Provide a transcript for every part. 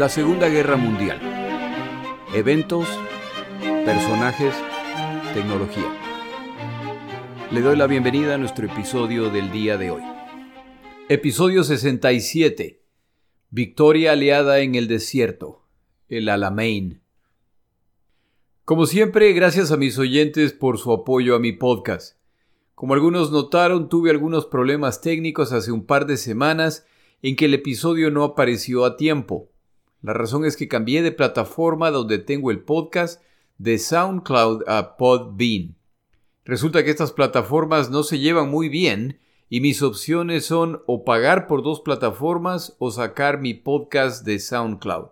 La Segunda Guerra Mundial. Eventos, personajes, tecnología. Le doy la bienvenida a nuestro episodio del día de hoy. Episodio 67. Victoria aliada en el desierto. El Alamein. Como siempre, gracias a mis oyentes por su apoyo a mi podcast. Como algunos notaron, tuve algunos problemas técnicos hace un par de semanas en que el episodio no apareció a tiempo. La razón es que cambié de plataforma donde tengo el podcast de SoundCloud a Podbean. Resulta que estas plataformas no se llevan muy bien y mis opciones son o pagar por dos plataformas o sacar mi podcast de SoundCloud.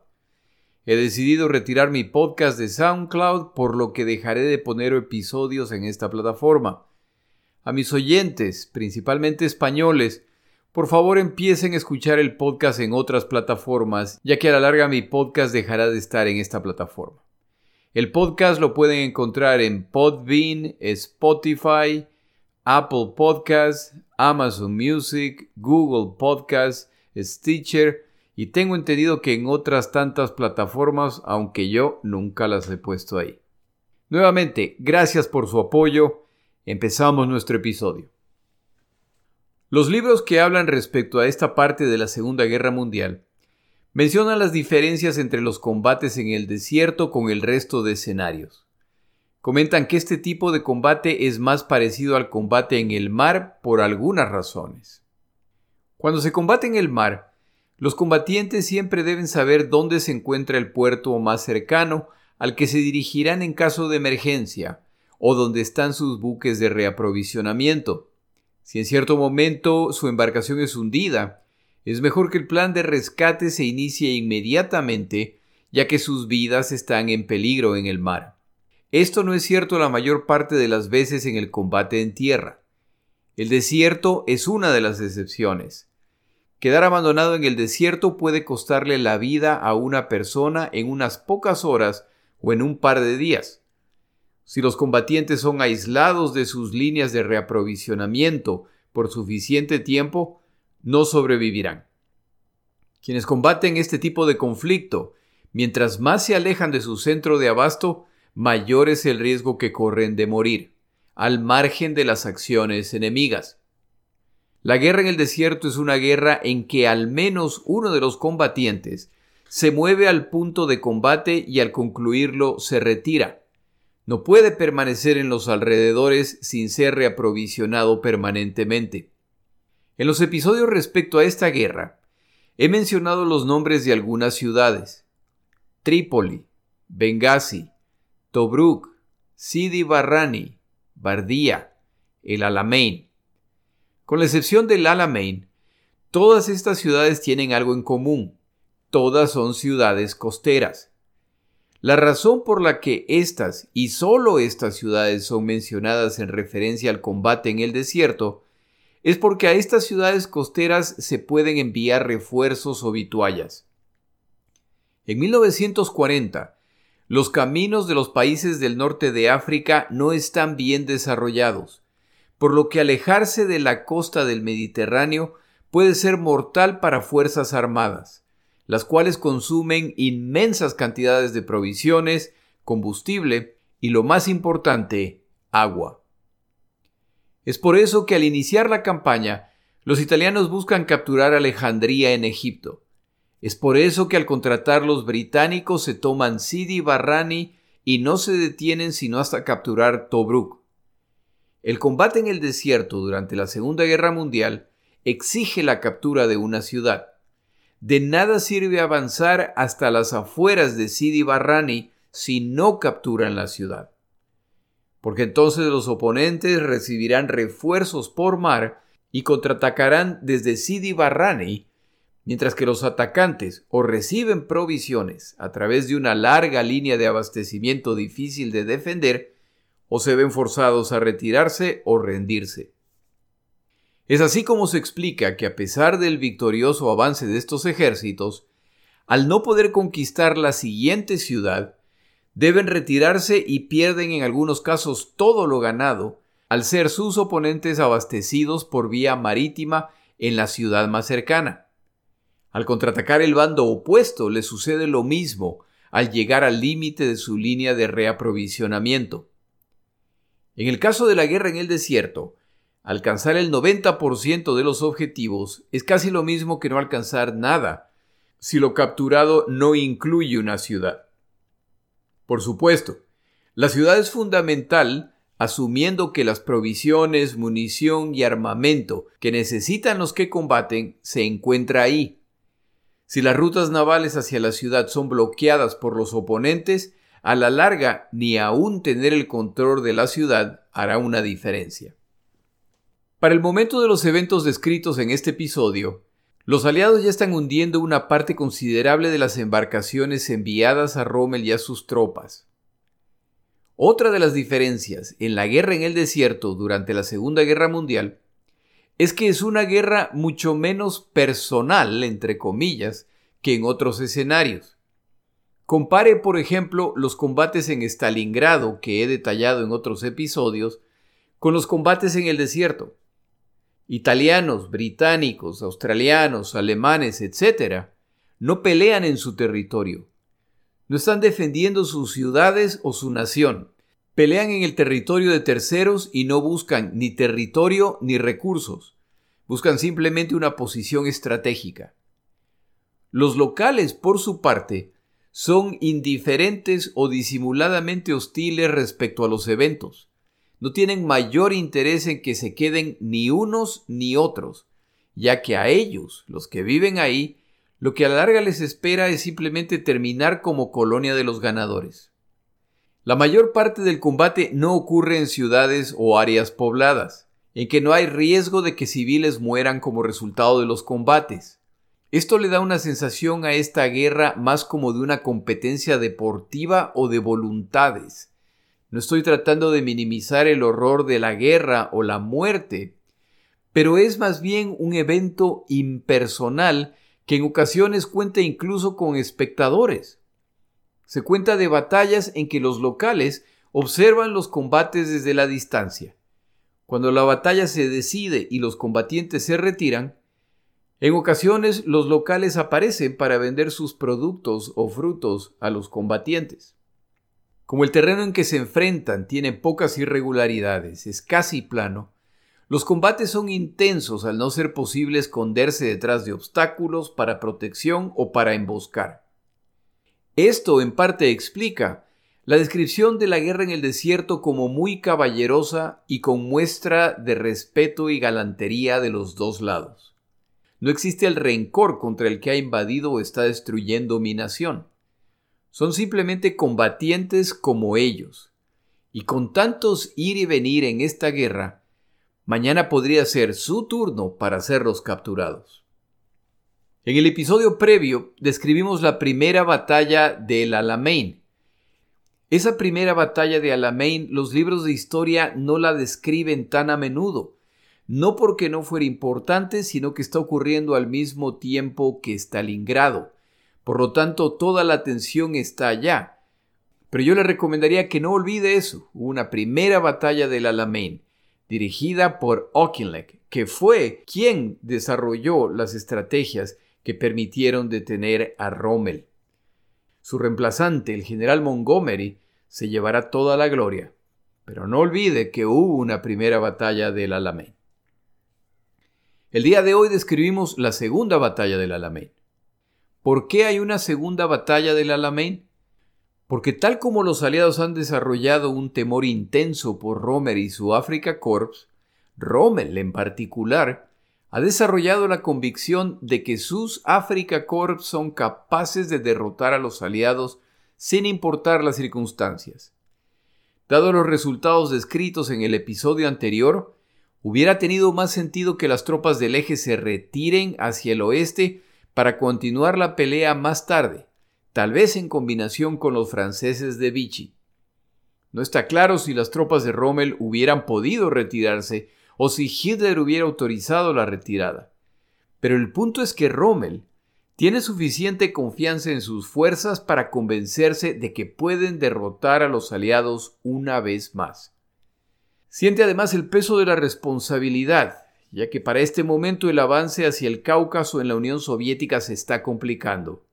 He decidido retirar mi podcast de SoundCloud por lo que dejaré de poner episodios en esta plataforma. A mis oyentes, principalmente españoles, por favor empiecen a escuchar el podcast en otras plataformas, ya que a la larga mi podcast dejará de estar en esta plataforma. El podcast lo pueden encontrar en Podbean, Spotify, Apple Podcasts, Amazon Music, Google Podcasts, Stitcher y tengo entendido que en otras tantas plataformas, aunque yo nunca las he puesto ahí. Nuevamente, gracias por su apoyo. Empezamos nuestro episodio. Los libros que hablan respecto a esta parte de la Segunda Guerra Mundial mencionan las diferencias entre los combates en el desierto con el resto de escenarios. Comentan que este tipo de combate es más parecido al combate en el mar por algunas razones. Cuando se combate en el mar, los combatientes siempre deben saber dónde se encuentra el puerto más cercano al que se dirigirán en caso de emergencia, o donde están sus buques de reaprovisionamiento. Si en cierto momento su embarcación es hundida, es mejor que el plan de rescate se inicie inmediatamente, ya que sus vidas están en peligro en el mar. Esto no es cierto la mayor parte de las veces en el combate en tierra. El desierto es una de las excepciones. Quedar abandonado en el desierto puede costarle la vida a una persona en unas pocas horas o en un par de días. Si los combatientes son aislados de sus líneas de reaprovisionamiento por suficiente tiempo, no sobrevivirán. Quienes combaten este tipo de conflicto, mientras más se alejan de su centro de abasto, mayor es el riesgo que corren de morir, al margen de las acciones enemigas. La guerra en el desierto es una guerra en que al menos uno de los combatientes se mueve al punto de combate y al concluirlo se retira, no puede permanecer en los alrededores sin ser reaprovisionado permanentemente. En los episodios respecto a esta guerra, he mencionado los nombres de algunas ciudades. Trípoli, Benghazi, Tobruk, Sidi Barrani, Bardía, el Alamein. Con la excepción del Alamein, todas estas ciudades tienen algo en común. Todas son ciudades costeras. La razón por la que estas y solo estas ciudades son mencionadas en referencia al combate en el desierto es porque a estas ciudades costeras se pueden enviar refuerzos o vituallas. En 1940, los caminos de los países del norte de África no están bien desarrollados, por lo que alejarse de la costa del Mediterráneo puede ser mortal para fuerzas armadas las cuales consumen inmensas cantidades de provisiones, combustible y, lo más importante, agua. Es por eso que al iniciar la campaña, los italianos buscan capturar Alejandría en Egipto. Es por eso que al contratar los británicos se toman Sidi Barrani y no se detienen sino hasta capturar Tobruk. El combate en el desierto durante la Segunda Guerra Mundial exige la captura de una ciudad. De nada sirve avanzar hasta las afueras de Sidi Barrani si no capturan la ciudad. Porque entonces los oponentes recibirán refuerzos por mar y contraatacarán desde Sidi Barrani, mientras que los atacantes o reciben provisiones a través de una larga línea de abastecimiento difícil de defender, o se ven forzados a retirarse o rendirse. Es así como se explica que a pesar del victorioso avance de estos ejércitos, al no poder conquistar la siguiente ciudad, deben retirarse y pierden en algunos casos todo lo ganado, al ser sus oponentes abastecidos por vía marítima en la ciudad más cercana. Al contraatacar el bando opuesto le sucede lo mismo al llegar al límite de su línea de reaprovisionamiento. En el caso de la guerra en el desierto, alcanzar el 90% de los objetivos es casi lo mismo que no alcanzar nada si lo capturado no incluye una ciudad. Por supuesto, la ciudad es fundamental asumiendo que las provisiones, munición y armamento que necesitan los que combaten se encuentra ahí. Si las rutas navales hacia la ciudad son bloqueadas por los oponentes, a la larga ni aún tener el control de la ciudad hará una diferencia. Para el momento de los eventos descritos en este episodio, los aliados ya están hundiendo una parte considerable de las embarcaciones enviadas a Rommel y a sus tropas. Otra de las diferencias en la guerra en el desierto durante la Segunda Guerra Mundial es que es una guerra mucho menos personal, entre comillas, que en otros escenarios. Compare, por ejemplo, los combates en Stalingrado, que he detallado en otros episodios, con los combates en el desierto. Italianos, británicos, australianos, alemanes, etc., no pelean en su territorio, no están defendiendo sus ciudades o su nación. Pelean en el territorio de terceros y no buscan ni territorio ni recursos. Buscan simplemente una posición estratégica. Los locales, por su parte, son indiferentes o disimuladamente hostiles respecto a los eventos. No tienen mayor interés en que se queden ni unos ni otros, ya que a ellos, los que viven ahí, lo que a la larga les espera es simplemente terminar como colonia de los ganadores. La mayor parte del combate no ocurre en ciudades o áreas pobladas, en que no hay riesgo de que civiles mueran como resultado de los combates. Esto le da una sensación a esta guerra más como de una competencia deportiva o de voluntades. No estoy tratando de minimizar el horror de la guerra o la muerte, pero es más bien un evento impersonal que en ocasiones cuenta incluso con espectadores. Se cuenta de batallas en que los locales observan los combates desde la distancia. Cuando la batalla se decide y los combatientes se retiran, en ocasiones los locales aparecen para vender sus productos o frutos a los combatientes. Como el terreno en que se enfrentan tiene pocas irregularidades, es casi plano, los combates son intensos al no ser posible esconderse detrás de obstáculos para protección o para emboscar. Esto en parte explica la descripción de la guerra en el desierto como muy caballerosa y con muestra de respeto y galantería de los dos lados. No existe el rencor contra el que ha invadido o está destruyendo mi nación. Son simplemente combatientes como ellos. Y con tantos ir y venir en esta guerra, mañana podría ser su turno para ser los capturados. En el episodio previo describimos la primera batalla del Alamein. Esa primera batalla de Alamein los libros de historia no la describen tan a menudo, no porque no fuera importante, sino que está ocurriendo al mismo tiempo que Stalingrado. Por lo tanto, toda la atención está allá. Pero yo le recomendaría que no olvide eso, una primera batalla del Alamein dirigida por Auchinleck, que fue quien desarrolló las estrategias que permitieron detener a Rommel. Su reemplazante, el general Montgomery, se llevará toda la gloria, pero no olvide que hubo una primera batalla del Alamein. El día de hoy describimos la segunda batalla del Alamein. ¿Por qué hay una segunda batalla del Alamein? porque tal como los aliados han desarrollado un temor intenso por Rommel y su Africa Corps, Rommel en particular ha desarrollado la convicción de que sus Africa Corps son capaces de derrotar a los aliados sin importar las circunstancias. Dado los resultados descritos en el episodio anterior, hubiera tenido más sentido que las tropas del eje se retiren hacia el oeste para continuar la pelea más tarde tal vez en combinación con los franceses de Vichy. No está claro si las tropas de Rommel hubieran podido retirarse o si Hitler hubiera autorizado la retirada. Pero el punto es que Rommel tiene suficiente confianza en sus fuerzas para convencerse de que pueden derrotar a los aliados una vez más. Siente además el peso de la responsabilidad, ya que para este momento el avance hacia el Cáucaso en la Unión Soviética se está complicando.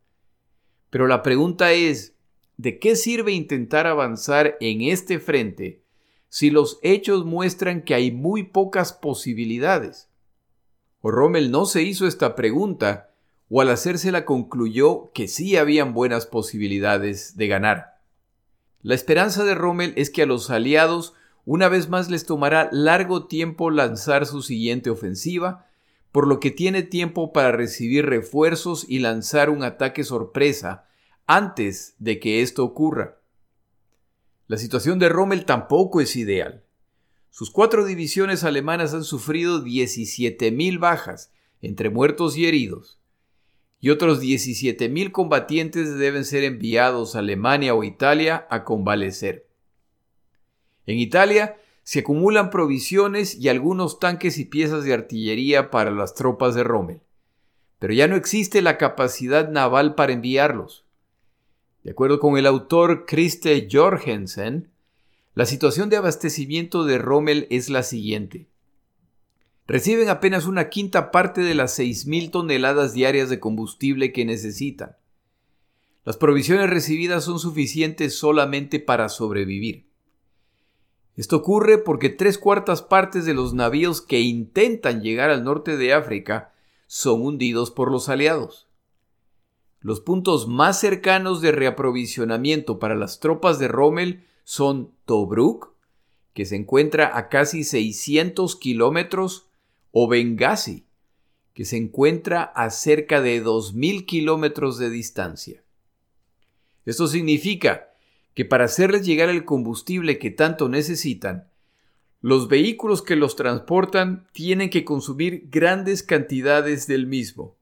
Pero la pregunta es, ¿de qué sirve intentar avanzar en este frente si los hechos muestran que hay muy pocas posibilidades? O Rommel no se hizo esta pregunta, o al hacérsela concluyó que sí habían buenas posibilidades de ganar. La esperanza de Rommel es que a los aliados una vez más les tomará largo tiempo lanzar su siguiente ofensiva, por lo que tiene tiempo para recibir refuerzos y lanzar un ataque sorpresa antes de que esto ocurra. La situación de Rommel tampoco es ideal. Sus cuatro divisiones alemanas han sufrido 17.000 bajas, entre muertos y heridos, y otros 17.000 combatientes deben ser enviados a Alemania o Italia a convalecer. En Italia se acumulan provisiones y algunos tanques y piezas de artillería para las tropas de Rommel, pero ya no existe la capacidad naval para enviarlos. De acuerdo con el autor Christe Jorgensen, la situación de abastecimiento de Rommel es la siguiente. Reciben apenas una quinta parte de las 6.000 toneladas diarias de combustible que necesitan. Las provisiones recibidas son suficientes solamente para sobrevivir. Esto ocurre porque tres cuartas partes de los navíos que intentan llegar al norte de África son hundidos por los aliados. Los puntos más cercanos de reaprovisionamiento para las tropas de Rommel son Tobruk, que se encuentra a casi 600 kilómetros, o Benghazi, que se encuentra a cerca de 2.000 kilómetros de distancia. Esto significa que para hacerles llegar el combustible que tanto necesitan, los vehículos que los transportan tienen que consumir grandes cantidades del mismo.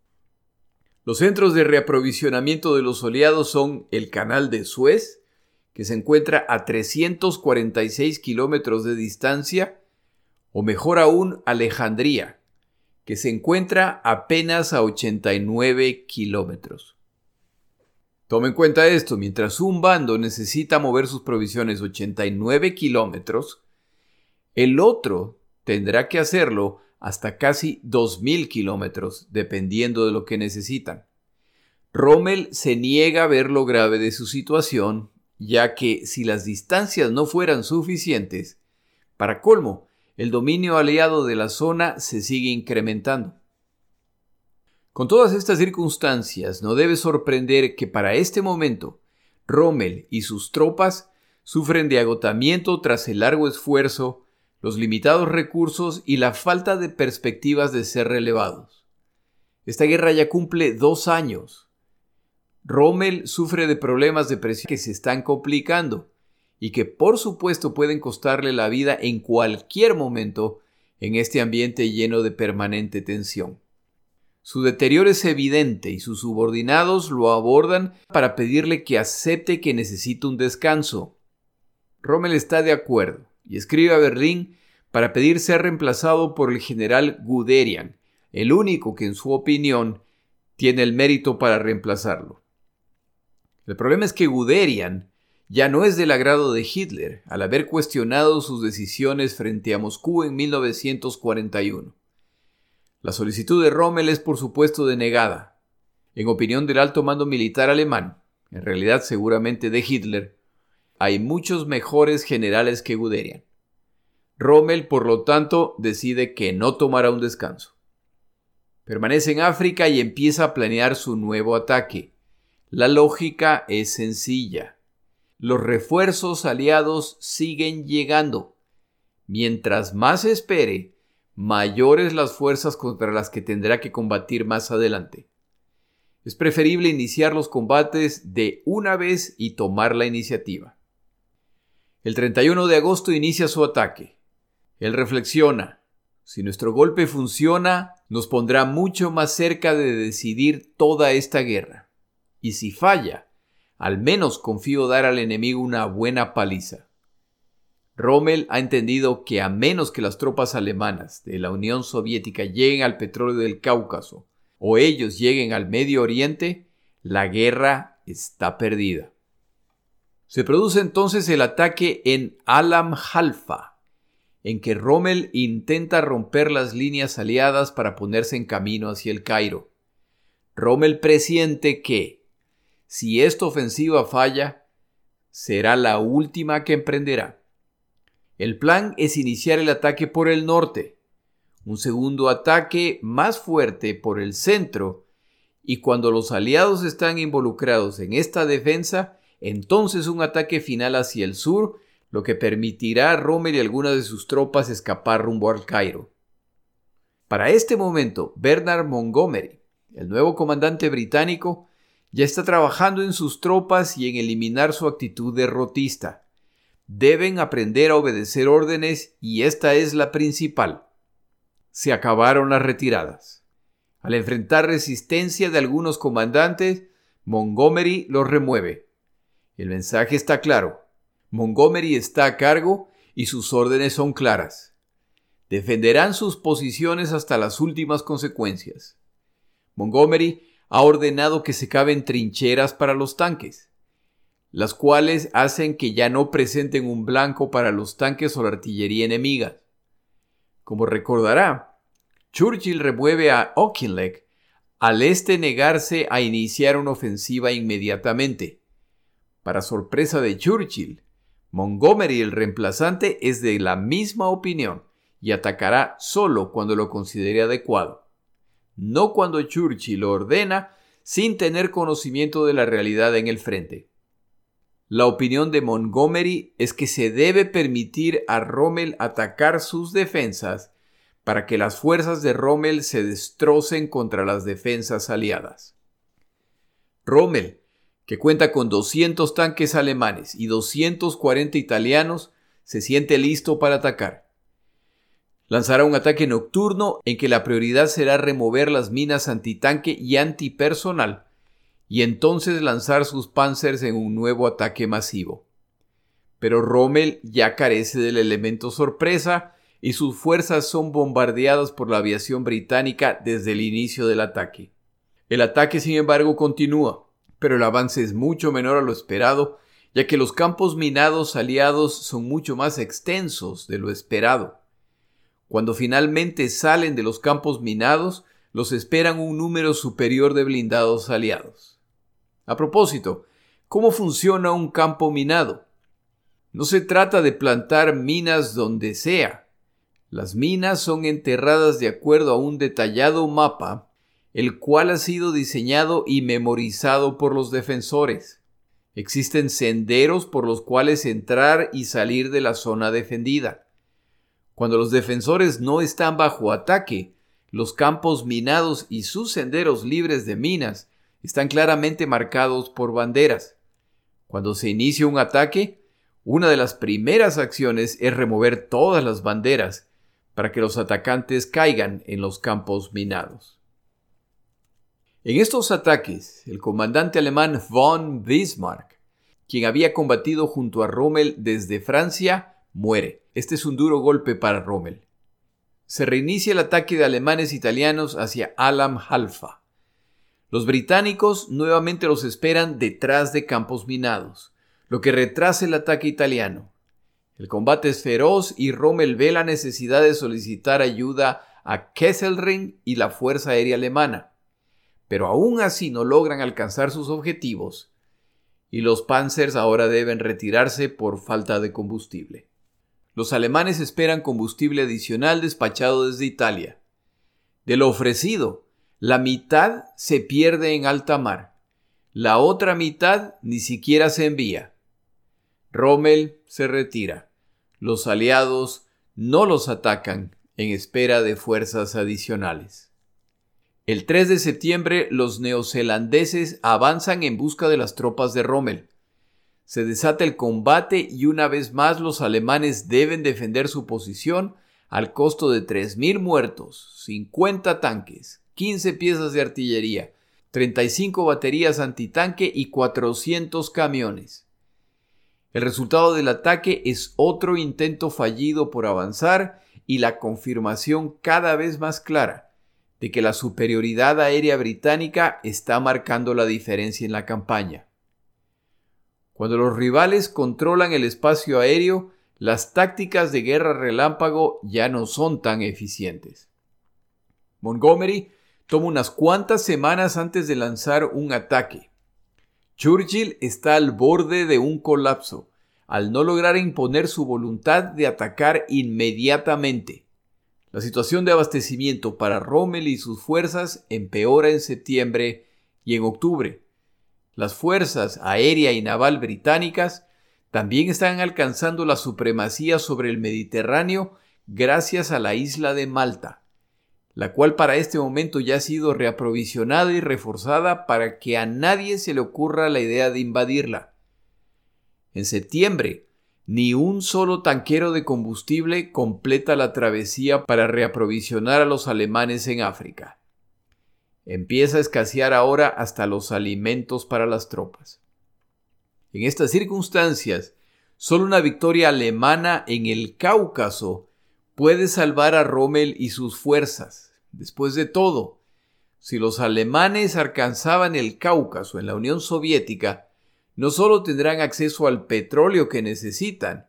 Los centros de reaprovisionamiento de los oleados son el Canal de Suez, que se encuentra a 346 kilómetros de distancia, o mejor aún Alejandría, que se encuentra apenas a 89 kilómetros. Tome en cuenta esto, mientras un bando necesita mover sus provisiones 89 kilómetros, el otro tendrá que hacerlo hasta casi 2.000 kilómetros, dependiendo de lo que necesitan. Rommel se niega a ver lo grave de su situación, ya que si las distancias no fueran suficientes, para colmo, el dominio aliado de la zona se sigue incrementando. Con todas estas circunstancias, no debe sorprender que para este momento Rommel y sus tropas sufren de agotamiento tras el largo esfuerzo, los limitados recursos y la falta de perspectivas de ser relevados. Esta guerra ya cumple dos años. Rommel sufre de problemas de presión que se están complicando y que por supuesto pueden costarle la vida en cualquier momento en este ambiente lleno de permanente tensión. Su deterioro es evidente y sus subordinados lo abordan para pedirle que acepte que necesita un descanso. Rommel está de acuerdo y escribe a Berlín para pedir ser reemplazado por el general Guderian, el único que en su opinión tiene el mérito para reemplazarlo. El problema es que Guderian ya no es del agrado de Hitler al haber cuestionado sus decisiones frente a Moscú en 1941. La solicitud de Rommel es por supuesto denegada. En opinión del alto mando militar alemán, en realidad seguramente de Hitler, hay muchos mejores generales que Guderian. Rommel, por lo tanto, decide que no tomará un descanso. Permanece en África y empieza a planear su nuevo ataque. La lógica es sencilla. Los refuerzos aliados siguen llegando. Mientras más espere, mayores las fuerzas contra las que tendrá que combatir más adelante. Es preferible iniciar los combates de una vez y tomar la iniciativa. El 31 de agosto inicia su ataque. Él reflexiona, si nuestro golpe funciona, nos pondrá mucho más cerca de decidir toda esta guerra. Y si falla, al menos confío dar al enemigo una buena paliza. Rommel ha entendido que a menos que las tropas alemanas de la Unión Soviética lleguen al petróleo del Cáucaso o ellos lleguen al Medio Oriente, la guerra está perdida. Se produce entonces el ataque en Alam Halfa en que Rommel intenta romper las líneas aliadas para ponerse en camino hacia el Cairo. Rommel presiente que, si esta ofensiva falla, será la última que emprenderá. El plan es iniciar el ataque por el norte, un segundo ataque más fuerte por el centro, y cuando los aliados están involucrados en esta defensa, entonces un ataque final hacia el sur lo que permitirá a Rommel y algunas de sus tropas escapar rumbo al Cairo. Para este momento, Bernard Montgomery, el nuevo comandante británico, ya está trabajando en sus tropas y en eliminar su actitud derrotista. Deben aprender a obedecer órdenes y esta es la principal. Se acabaron las retiradas. Al enfrentar resistencia de algunos comandantes, Montgomery los remueve. El mensaje está claro. Montgomery está a cargo y sus órdenes son claras. Defenderán sus posiciones hasta las últimas consecuencias. Montgomery ha ordenado que se caben trincheras para los tanques, las cuales hacen que ya no presenten un blanco para los tanques o la artillería enemiga. Como recordará, Churchill remueve a Auchinleck al este negarse a iniciar una ofensiva inmediatamente. Para sorpresa de Churchill, Montgomery, el reemplazante, es de la misma opinión y atacará solo cuando lo considere adecuado, no cuando Churchill lo ordena sin tener conocimiento de la realidad en el frente. La opinión de Montgomery es que se debe permitir a Rommel atacar sus defensas para que las fuerzas de Rommel se destrocen contra las defensas aliadas. Rommel, que cuenta con 200 tanques alemanes y 240 italianos, se siente listo para atacar. Lanzará un ataque nocturno en que la prioridad será remover las minas antitanque y antipersonal, y entonces lanzar sus panzers en un nuevo ataque masivo. Pero Rommel ya carece del elemento sorpresa y sus fuerzas son bombardeadas por la aviación británica desde el inicio del ataque. El ataque, sin embargo, continúa pero el avance es mucho menor a lo esperado, ya que los campos minados aliados son mucho más extensos de lo esperado. Cuando finalmente salen de los campos minados, los esperan un número superior de blindados aliados. A propósito, ¿cómo funciona un campo minado? No se trata de plantar minas donde sea. Las minas son enterradas de acuerdo a un detallado mapa el cual ha sido diseñado y memorizado por los defensores. Existen senderos por los cuales entrar y salir de la zona defendida. Cuando los defensores no están bajo ataque, los campos minados y sus senderos libres de minas están claramente marcados por banderas. Cuando se inicia un ataque, una de las primeras acciones es remover todas las banderas para que los atacantes caigan en los campos minados. En estos ataques, el comandante alemán von Bismarck, quien había combatido junto a Rommel desde Francia, muere. Este es un duro golpe para Rommel. Se reinicia el ataque de alemanes italianos hacia Alam Halfa. Los británicos nuevamente los esperan detrás de campos minados, lo que retrasa el ataque italiano. El combate es feroz y Rommel ve la necesidad de solicitar ayuda a Kesselring y la Fuerza Aérea Alemana pero aún así no logran alcanzar sus objetivos y los Panzers ahora deben retirarse por falta de combustible. Los alemanes esperan combustible adicional despachado desde Italia. De lo ofrecido, la mitad se pierde en alta mar, la otra mitad ni siquiera se envía. Rommel se retira. Los aliados no los atacan en espera de fuerzas adicionales. El 3 de septiembre los neozelandeses avanzan en busca de las tropas de Rommel. Se desata el combate y una vez más los alemanes deben defender su posición al costo de 3.000 muertos, 50 tanques, 15 piezas de artillería, 35 baterías antitanque y 400 camiones. El resultado del ataque es otro intento fallido por avanzar y la confirmación cada vez más clara de que la superioridad aérea británica está marcando la diferencia en la campaña. Cuando los rivales controlan el espacio aéreo, las tácticas de guerra relámpago ya no son tan eficientes. Montgomery toma unas cuantas semanas antes de lanzar un ataque. Churchill está al borde de un colapso, al no lograr imponer su voluntad de atacar inmediatamente. La situación de abastecimiento para Rommel y sus fuerzas empeora en septiembre y en octubre. Las fuerzas aérea y naval británicas también están alcanzando la supremacía sobre el Mediterráneo gracias a la isla de Malta, la cual para este momento ya ha sido reaprovisionada y reforzada para que a nadie se le ocurra la idea de invadirla. En septiembre, ni un solo tanquero de combustible completa la travesía para reaprovisionar a los alemanes en África. Empieza a escasear ahora hasta los alimentos para las tropas. En estas circunstancias, solo una victoria alemana en el Cáucaso puede salvar a Rommel y sus fuerzas. Después de todo, si los alemanes alcanzaban el Cáucaso en la Unión Soviética, no solo tendrán acceso al petróleo que necesitan,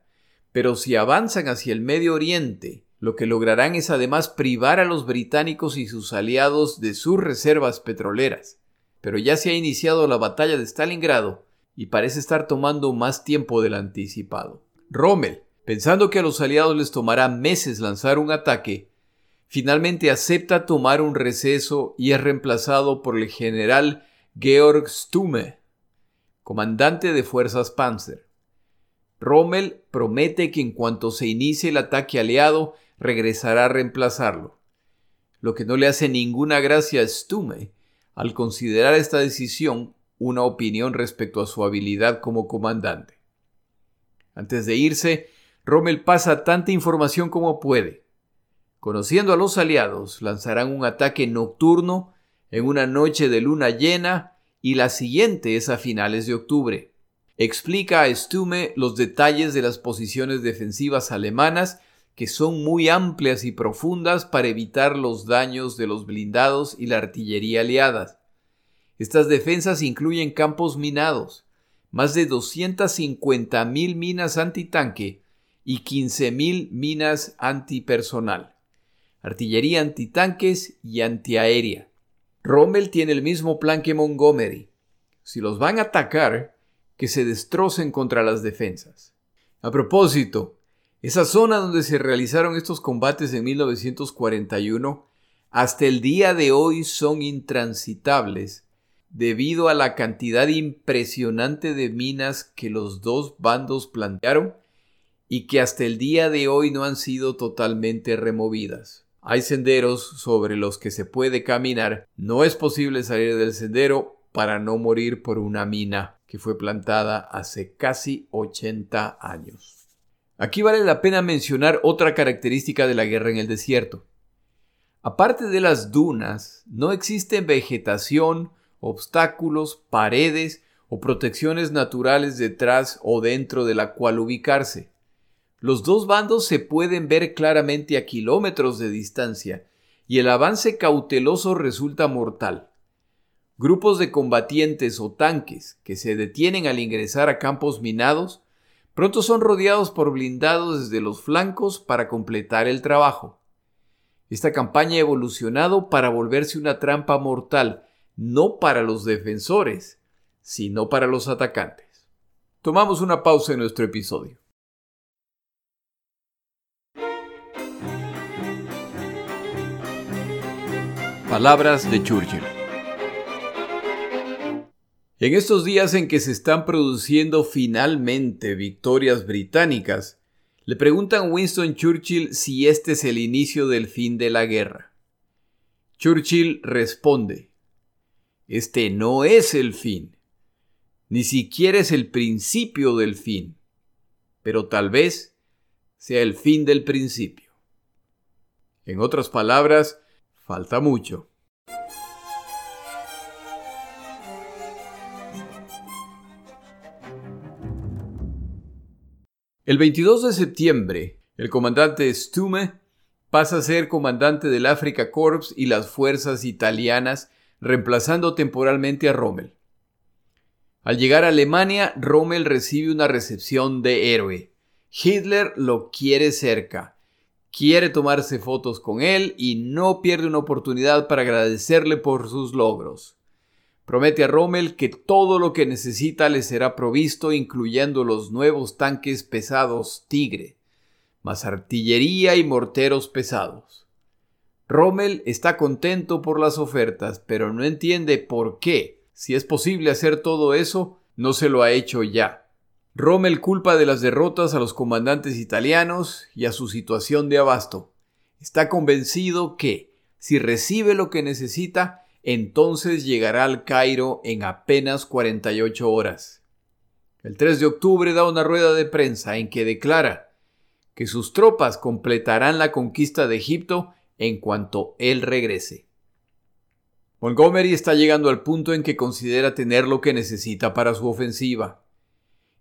pero si avanzan hacia el Medio Oriente lo que lograrán es además privar a los británicos y sus aliados de sus reservas petroleras. Pero ya se ha iniciado la batalla de Stalingrado y parece estar tomando más tiempo del anticipado. Rommel, pensando que a los aliados les tomará meses lanzar un ataque, finalmente acepta tomar un receso y es reemplazado por el general Georg Stumme, comandante de fuerzas Panzer. Rommel promete que en cuanto se inicie el ataque aliado, regresará a reemplazarlo. Lo que no le hace ninguna gracia a Stume al considerar esta decisión una opinión respecto a su habilidad como comandante. Antes de irse, Rommel pasa tanta información como puede. Conociendo a los aliados, lanzarán un ataque nocturno en una noche de luna llena y la siguiente es a finales de octubre. Explica a Stume los detalles de las posiciones defensivas alemanas que son muy amplias y profundas para evitar los daños de los blindados y la artillería aliadas. Estas defensas incluyen campos minados, más de 250.000 minas antitanque y 15.000 minas antipersonal, artillería antitanques y antiaérea. Rommel tiene el mismo plan que Montgomery. Si los van a atacar, que se destrocen contra las defensas. A propósito, esa zona donde se realizaron estos combates en 1941 hasta el día de hoy son intransitables debido a la cantidad impresionante de minas que los dos bandos plantearon y que hasta el día de hoy no han sido totalmente removidas. Hay senderos sobre los que se puede caminar, no es posible salir del sendero para no morir por una mina que fue plantada hace casi 80 años. Aquí vale la pena mencionar otra característica de la guerra en el desierto. Aparte de las dunas, no existe vegetación, obstáculos, paredes o protecciones naturales detrás o dentro de la cual ubicarse. Los dos bandos se pueden ver claramente a kilómetros de distancia y el avance cauteloso resulta mortal. Grupos de combatientes o tanques que se detienen al ingresar a campos minados Pronto son rodeados por blindados desde los flancos para completar el trabajo. Esta campaña ha evolucionado para volverse una trampa mortal, no para los defensores, sino para los atacantes. Tomamos una pausa en nuestro episodio. Palabras de Churchill. En estos días en que se están produciendo finalmente victorias británicas, le preguntan a Winston Churchill si este es el inicio del fin de la guerra. Churchill responde, Este no es el fin, ni siquiera es el principio del fin, pero tal vez sea el fin del principio. En otras palabras, falta mucho. El 22 de septiembre, el comandante Stume pasa a ser comandante del Africa Corps y las fuerzas italianas, reemplazando temporalmente a Rommel. Al llegar a Alemania, Rommel recibe una recepción de héroe. Hitler lo quiere cerca, quiere tomarse fotos con él y no pierde una oportunidad para agradecerle por sus logros. Promete a Rommel que todo lo que necesita le será provisto, incluyendo los nuevos tanques pesados Tigre, más artillería y morteros pesados. Rommel está contento por las ofertas, pero no entiende por qué, si es posible hacer todo eso, no se lo ha hecho ya. Rommel culpa de las derrotas a los comandantes italianos y a su situación de abasto. Está convencido que, si recibe lo que necesita, entonces llegará al Cairo en apenas 48 horas. El 3 de octubre da una rueda de prensa en que declara que sus tropas completarán la conquista de Egipto en cuanto él regrese. Montgomery está llegando al punto en que considera tener lo que necesita para su ofensiva.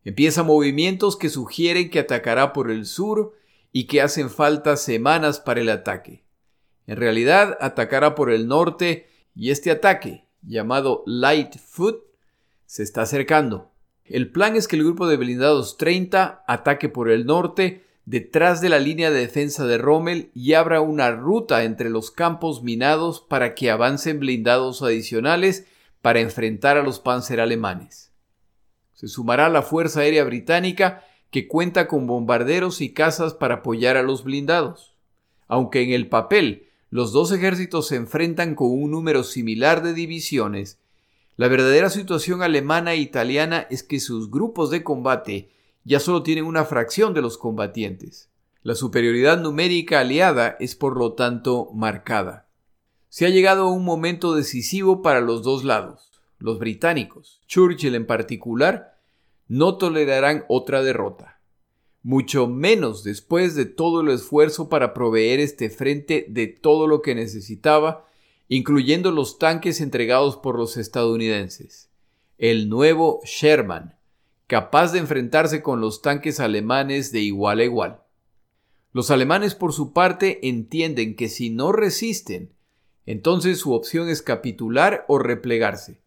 Empieza movimientos que sugieren que atacará por el sur y que hacen falta semanas para el ataque. En realidad, atacará por el norte y este ataque, llamado Lightfoot, se está acercando. El plan es que el grupo de blindados 30 ataque por el norte, detrás de la línea de defensa de Rommel y abra una ruta entre los campos minados para que avancen blindados adicionales para enfrentar a los panzer alemanes. Se sumará la Fuerza Aérea Británica que cuenta con bombarderos y cazas para apoyar a los blindados. Aunque en el papel los dos ejércitos se enfrentan con un número similar de divisiones, la verdadera situación alemana e italiana es que sus grupos de combate ya solo tienen una fracción de los combatientes. La superioridad numérica aliada es por lo tanto marcada. Se ha llegado a un momento decisivo para los dos lados. Los británicos, Churchill en particular, no tolerarán otra derrota mucho menos después de todo el esfuerzo para proveer este frente de todo lo que necesitaba, incluyendo los tanques entregados por los estadounidenses. El nuevo Sherman, capaz de enfrentarse con los tanques alemanes de igual a igual. Los alemanes por su parte entienden que si no resisten, entonces su opción es capitular o replegarse.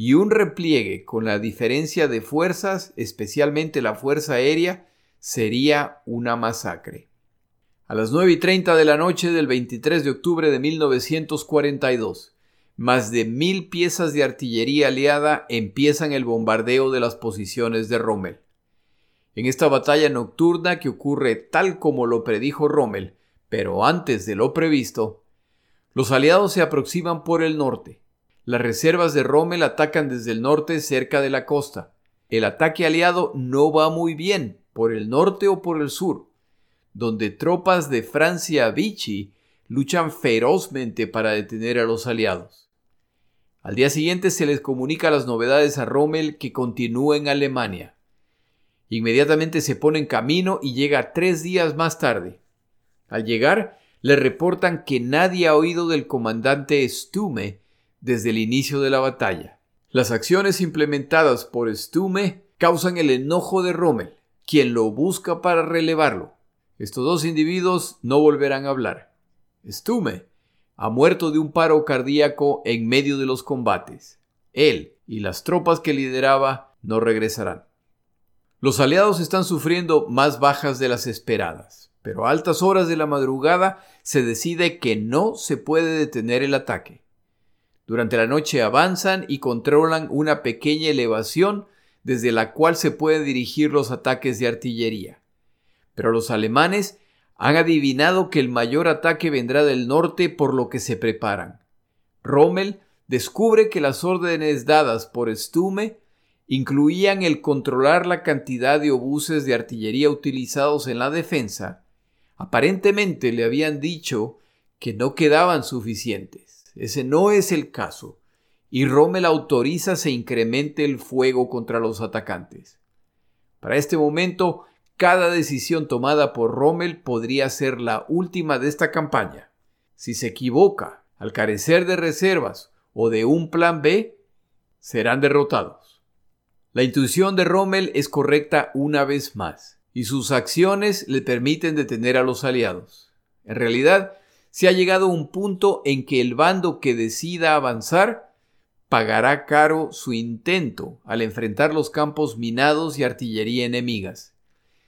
Y un repliegue con la diferencia de fuerzas, especialmente la fuerza aérea, sería una masacre. A las 9 y 30 de la noche del 23 de octubre de 1942, más de mil piezas de artillería aliada empiezan el bombardeo de las posiciones de Rommel. En esta batalla nocturna que ocurre tal como lo predijo Rommel, pero antes de lo previsto, los aliados se aproximan por el norte. Las reservas de Rommel atacan desde el norte cerca de la costa. El ataque aliado no va muy bien, por el norte o por el sur, donde tropas de Francia Vichy luchan ferozmente para detener a los aliados. Al día siguiente se les comunica las novedades a Rommel que continúa en Alemania. Inmediatamente se pone en camino y llega tres días más tarde. Al llegar, le reportan que nadie ha oído del comandante Stume desde el inicio de la batalla. Las acciones implementadas por Stume causan el enojo de Rommel quien lo busca para relevarlo. Estos dos individuos no volverán a hablar. Stume ha muerto de un paro cardíaco en medio de los combates. Él y las tropas que lideraba no regresarán. Los aliados están sufriendo más bajas de las esperadas, pero a altas horas de la madrugada se decide que no se puede detener el ataque. Durante la noche avanzan y controlan una pequeña elevación desde la cual se pueden dirigir los ataques de artillería. Pero los alemanes han adivinado que el mayor ataque vendrá del norte por lo que se preparan. Rommel descubre que las órdenes dadas por Stume incluían el controlar la cantidad de obuses de artillería utilizados en la defensa. Aparentemente le habían dicho que no quedaban suficientes. Ese no es el caso y Rommel autoriza se incremente el fuego contra los atacantes. Para este momento, cada decisión tomada por Rommel podría ser la última de esta campaña. Si se equivoca al carecer de reservas o de un plan B, serán derrotados. La intuición de Rommel es correcta una vez más, y sus acciones le permiten detener a los aliados. En realidad, se ha llegado a un punto en que el bando que decida avanzar pagará caro su intento al enfrentar los campos minados y artillería enemigas.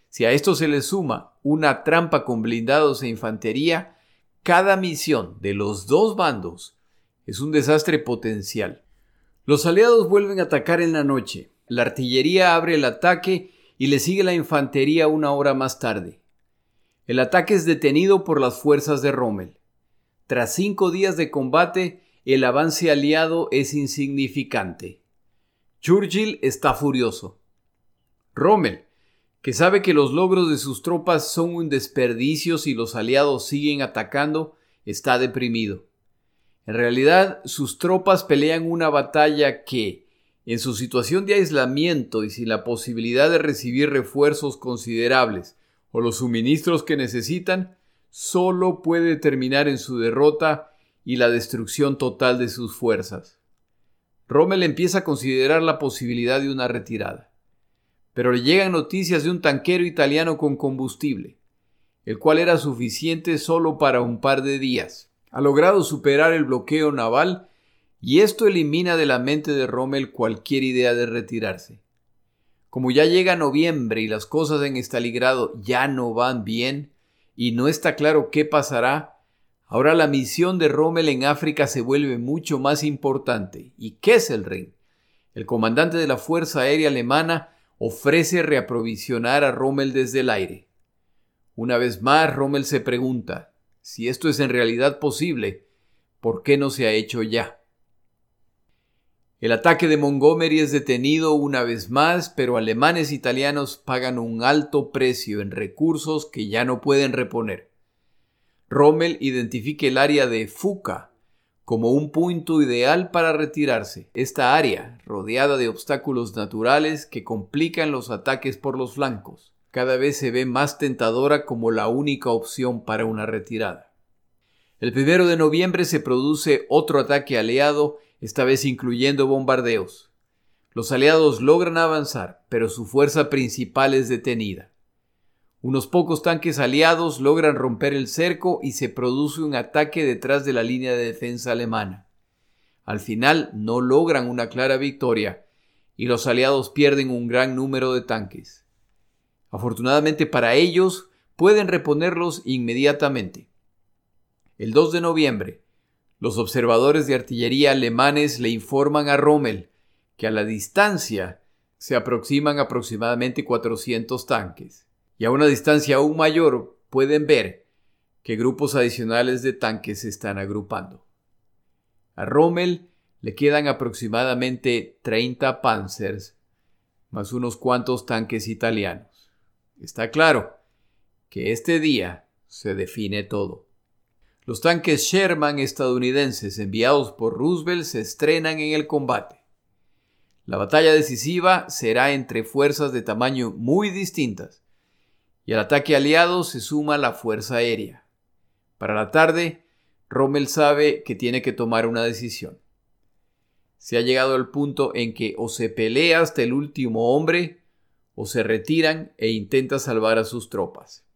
Si a esto se le suma una trampa con blindados e infantería, cada misión de los dos bandos es un desastre potencial. Los aliados vuelven a atacar en la noche. La artillería abre el ataque y le sigue la infantería una hora más tarde. El ataque es detenido por las fuerzas de Rommel. Tras cinco días de combate, el avance aliado es insignificante. Churchill está furioso. Rommel, que sabe que los logros de sus tropas son un desperdicio si los aliados siguen atacando, está deprimido. En realidad, sus tropas pelean una batalla que, en su situación de aislamiento y sin la posibilidad de recibir refuerzos considerables o los suministros que necesitan, solo puede terminar en su derrota y la destrucción total de sus fuerzas. Rommel empieza a considerar la posibilidad de una retirada. Pero le llegan noticias de un tanquero italiano con combustible, el cual era suficiente solo para un par de días. Ha logrado superar el bloqueo naval y esto elimina de la mente de Rommel cualquier idea de retirarse. Como ya llega noviembre y las cosas en Stalingrado ya no van bien y no está claro qué pasará, ahora la misión de Rommel en África se vuelve mucho más importante. ¿Y qué es el Ring? El comandante de la Fuerza Aérea Alemana ofrece reaprovisionar a Rommel desde el aire. Una vez más, Rommel se pregunta, si esto es en realidad posible, ¿por qué no se ha hecho ya? El ataque de Montgomery es detenido una vez más, pero alemanes e italianos pagan un alto precio en recursos que ya no pueden reponer. Rommel identifica el área de Fuca como un punto ideal para retirarse. Esta área, rodeada de obstáculos naturales que complican los ataques por los flancos, cada vez se ve más tentadora como la única opción para una retirada. El primero de noviembre se produce otro ataque aliado esta vez incluyendo bombardeos. Los aliados logran avanzar, pero su fuerza principal es detenida. Unos pocos tanques aliados logran romper el cerco y se produce un ataque detrás de la línea de defensa alemana. Al final no logran una clara victoria y los aliados pierden un gran número de tanques. Afortunadamente para ellos pueden reponerlos inmediatamente. El 2 de noviembre, los observadores de artillería alemanes le informan a Rommel que a la distancia se aproximan aproximadamente 400 tanques, y a una distancia aún mayor pueden ver que grupos adicionales de tanques se están agrupando. A Rommel le quedan aproximadamente 30 panzers, más unos cuantos tanques italianos. Está claro que este día se define todo. Los tanques Sherman estadounidenses enviados por Roosevelt se estrenan en el combate. La batalla decisiva será entre fuerzas de tamaño muy distintas, y al ataque aliado se suma la fuerza aérea. Para la tarde, Rommel sabe que tiene que tomar una decisión. Se ha llegado al punto en que o se pelea hasta el último hombre, o se retiran e intenta salvar a sus tropas.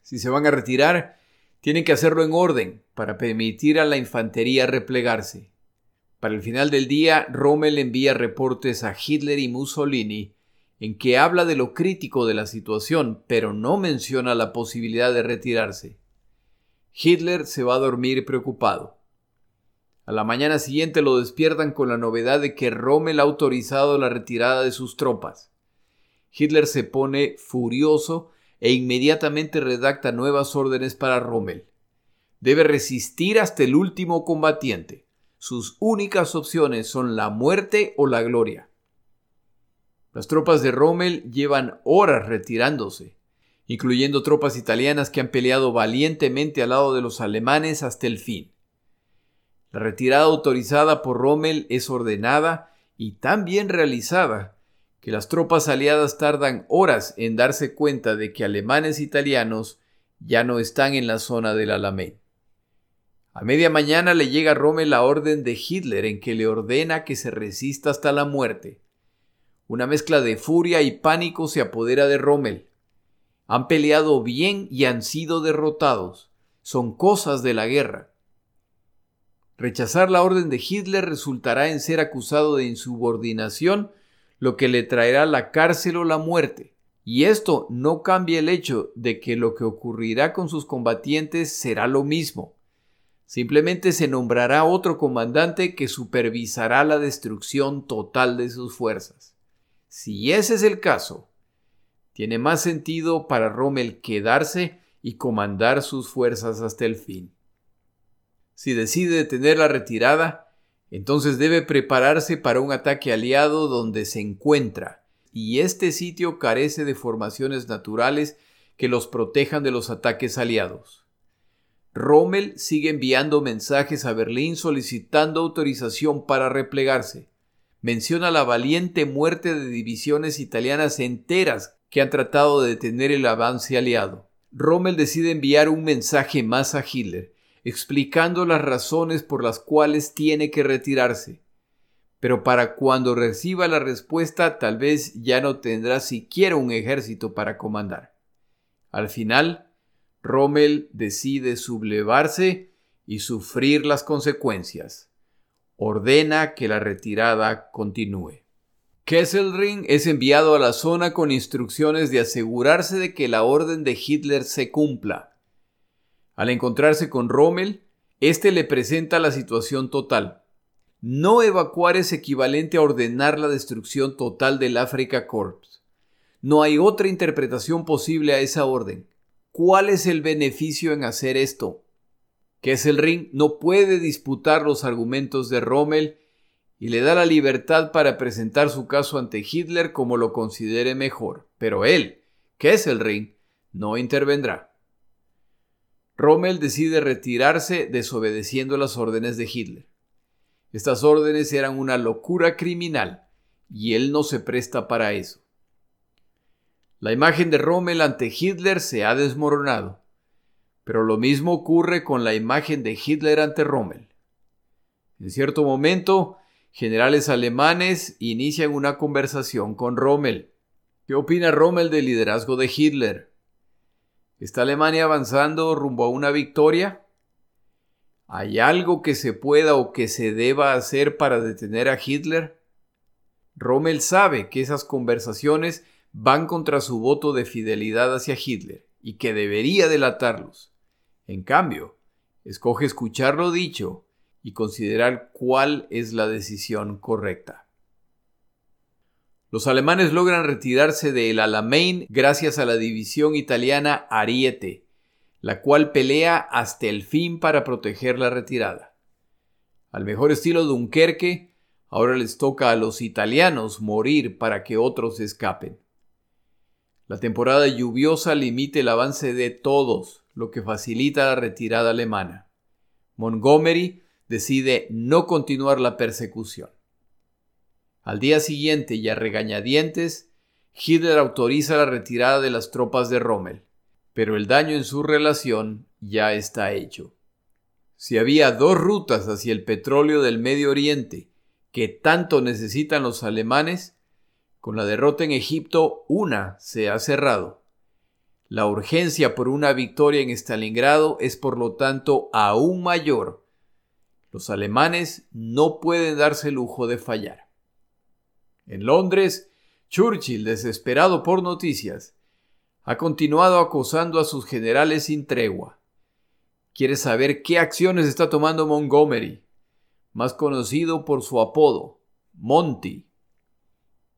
Si se van a retirar, tienen que hacerlo en orden para permitir a la infantería replegarse. Para el final del día, Rommel envía reportes a Hitler y Mussolini en que habla de lo crítico de la situación, pero no menciona la posibilidad de retirarse. Hitler se va a dormir preocupado. A la mañana siguiente lo despiertan con la novedad de que Rommel ha autorizado la retirada de sus tropas. Hitler se pone furioso e inmediatamente redacta nuevas órdenes para Rommel. Debe resistir hasta el último combatiente. Sus únicas opciones son la muerte o la gloria. Las tropas de Rommel llevan horas retirándose, incluyendo tropas italianas que han peleado valientemente al lado de los alemanes hasta el fin. La retirada autorizada por Rommel es ordenada y tan bien realizada que las tropas aliadas tardan horas en darse cuenta de que alemanes e italianos ya no están en la zona del Alamein. A media mañana le llega a Rommel la orden de Hitler en que le ordena que se resista hasta la muerte. Una mezcla de furia y pánico se apodera de Rommel. Han peleado bien y han sido derrotados. Son cosas de la guerra. Rechazar la orden de Hitler resultará en ser acusado de insubordinación lo que le traerá la cárcel o la muerte. Y esto no cambia el hecho de que lo que ocurrirá con sus combatientes será lo mismo. Simplemente se nombrará otro comandante que supervisará la destrucción total de sus fuerzas. Si ese es el caso, tiene más sentido para Rommel quedarse y comandar sus fuerzas hasta el fin. Si decide detener la retirada, entonces debe prepararse para un ataque aliado donde se encuentra, y este sitio carece de formaciones naturales que los protejan de los ataques aliados. Rommel sigue enviando mensajes a Berlín solicitando autorización para replegarse. Menciona la valiente muerte de divisiones italianas enteras que han tratado de detener el avance aliado. Rommel decide enviar un mensaje más a Hitler, explicando las razones por las cuales tiene que retirarse. Pero para cuando reciba la respuesta tal vez ya no tendrá siquiera un ejército para comandar. Al final, Rommel decide sublevarse y sufrir las consecuencias. Ordena que la retirada continúe. Kesselring es enviado a la zona con instrucciones de asegurarse de que la orden de Hitler se cumpla. Al encontrarse con Rommel, éste le presenta la situación total. No evacuar es equivalente a ordenar la destrucción total del Africa Corps. No hay otra interpretación posible a esa orden. ¿Cuál es el beneficio en hacer esto? Kesselring no puede disputar los argumentos de Rommel y le da la libertad para presentar su caso ante Hitler como lo considere mejor, pero él, que es el ring, no intervendrá. Rommel decide retirarse desobedeciendo las órdenes de Hitler. Estas órdenes eran una locura criminal y él no se presta para eso. La imagen de Rommel ante Hitler se ha desmoronado, pero lo mismo ocurre con la imagen de Hitler ante Rommel. En cierto momento, generales alemanes inician una conversación con Rommel. ¿Qué opina Rommel del liderazgo de Hitler? ¿Está Alemania avanzando rumbo a una victoria? ¿Hay algo que se pueda o que se deba hacer para detener a Hitler? Rommel sabe que esas conversaciones van contra su voto de fidelidad hacia Hitler y que debería delatarlos. En cambio, escoge escuchar lo dicho y considerar cuál es la decisión correcta. Los alemanes logran retirarse de El Alamein gracias a la división italiana Ariete, la cual pelea hasta el fin para proteger la retirada. Al mejor estilo Dunkerque, ahora les toca a los italianos morir para que otros escapen. La temporada lluviosa limita el avance de todos, lo que facilita la retirada alemana. Montgomery decide no continuar la persecución. Al día siguiente y a regañadientes, Hitler autoriza la retirada de las tropas de Rommel, pero el daño en su relación ya está hecho. Si había dos rutas hacia el petróleo del Medio Oriente que tanto necesitan los alemanes, con la derrota en Egipto una se ha cerrado. La urgencia por una victoria en Stalingrado es por lo tanto aún mayor los alemanes no pueden darse el lujo de fallar. En Londres, Churchill, desesperado por noticias, ha continuado acosando a sus generales sin tregua. Quiere saber qué acciones está tomando Montgomery, más conocido por su apodo, Monty.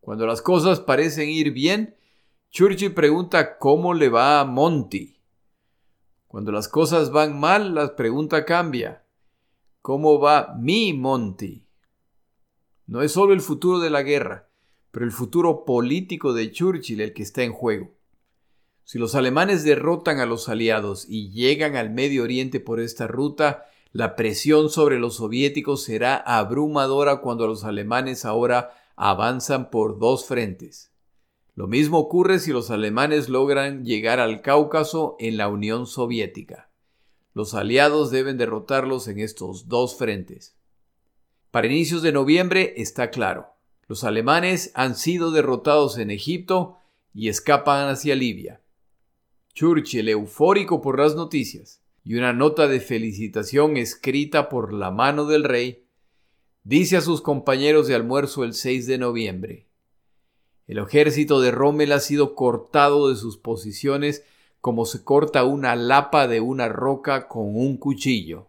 Cuando las cosas parecen ir bien, Churchill pregunta cómo le va a Monty. Cuando las cosas van mal, la pregunta cambia. ¿Cómo va mi Monty? No es solo el futuro de la guerra, pero el futuro político de Churchill el que está en juego. Si los alemanes derrotan a los aliados y llegan al Medio Oriente por esta ruta, la presión sobre los soviéticos será abrumadora cuando los alemanes ahora avanzan por dos frentes. Lo mismo ocurre si los alemanes logran llegar al Cáucaso en la Unión Soviética. Los aliados deben derrotarlos en estos dos frentes. Para inicios de noviembre está claro. Los alemanes han sido derrotados en Egipto y escapan hacia Libia. Churchill, eufórico por las noticias y una nota de felicitación escrita por la mano del rey, dice a sus compañeros de almuerzo el 6 de noviembre, El ejército de Rommel ha sido cortado de sus posiciones como se corta una lapa de una roca con un cuchillo.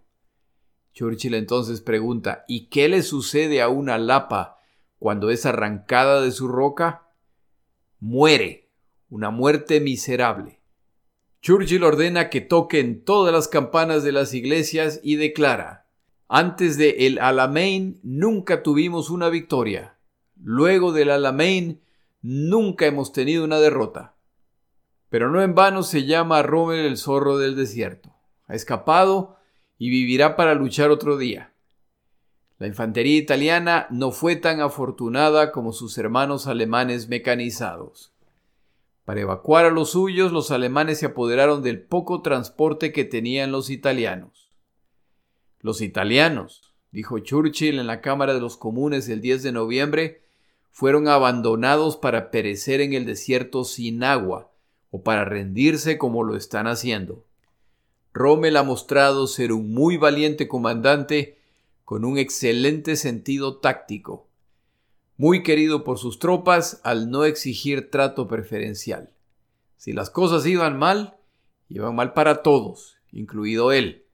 Churchill entonces pregunta, ¿y qué le sucede a una lapa cuando es arrancada de su roca? Muere, una muerte miserable. Churchill ordena que toquen todas las campanas de las iglesias y declara, antes de el Alamein nunca tuvimos una victoria. Luego del Alamein nunca hemos tenido una derrota. Pero no en vano se llama a Rommel el zorro del desierto. Ha escapado y vivirá para luchar otro día. La infantería italiana no fue tan afortunada como sus hermanos alemanes mecanizados. Para evacuar a los suyos, los alemanes se apoderaron del poco transporte que tenían los italianos. Los italianos, dijo Churchill en la Cámara de los Comunes el 10 de noviembre, fueron abandonados para perecer en el desierto sin agua o para rendirse como lo están haciendo. Rommel ha mostrado ser un muy valiente comandante con un excelente sentido táctico, muy querido por sus tropas al no exigir trato preferencial. Si las cosas iban mal, iban mal para todos, incluido él.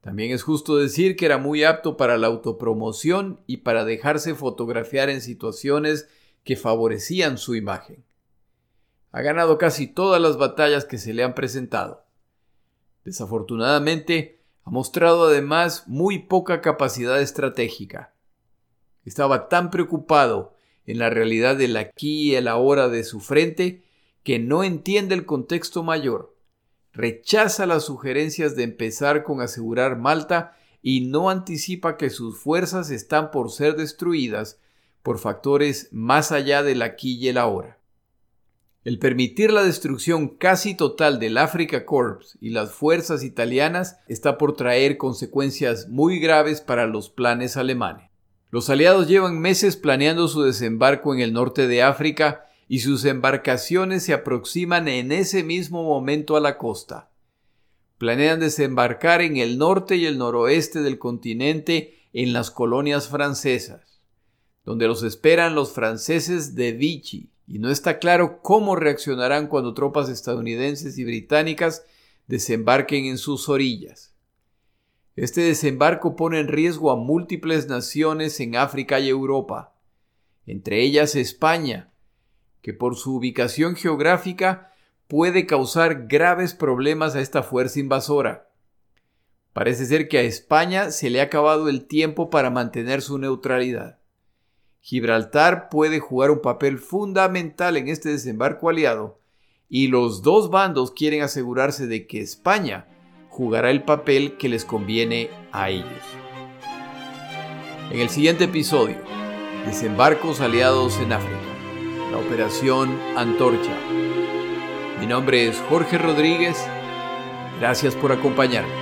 También es justo decir que era muy apto para la autopromoción y para dejarse fotografiar en situaciones que favorecían su imagen. Ha ganado casi todas las batallas que se le han presentado. Desafortunadamente, ha mostrado además muy poca capacidad estratégica. Estaba tan preocupado en la realidad del aquí y el ahora de su frente que no entiende el contexto mayor rechaza las sugerencias de empezar con asegurar Malta y no anticipa que sus fuerzas están por ser destruidas por factores más allá del aquí y el ahora. El permitir la destrucción casi total del Africa Corps y las fuerzas italianas está por traer consecuencias muy graves para los planes alemanes. Los aliados llevan meses planeando su desembarco en el norte de África y sus embarcaciones se aproximan en ese mismo momento a la costa. Planean desembarcar en el norte y el noroeste del continente en las colonias francesas, donde los esperan los franceses de Vichy, y no está claro cómo reaccionarán cuando tropas estadounidenses y británicas desembarquen en sus orillas. Este desembarco pone en riesgo a múltiples naciones en África y Europa, entre ellas España, que por su ubicación geográfica puede causar graves problemas a esta fuerza invasora. Parece ser que a España se le ha acabado el tiempo para mantener su neutralidad. Gibraltar puede jugar un papel fundamental en este desembarco aliado y los dos bandos quieren asegurarse de que España jugará el papel que les conviene a ellos. En el siguiente episodio, desembarcos aliados en África la Operación Antorcha. Mi nombre es Jorge Rodríguez. Gracias por acompañarme.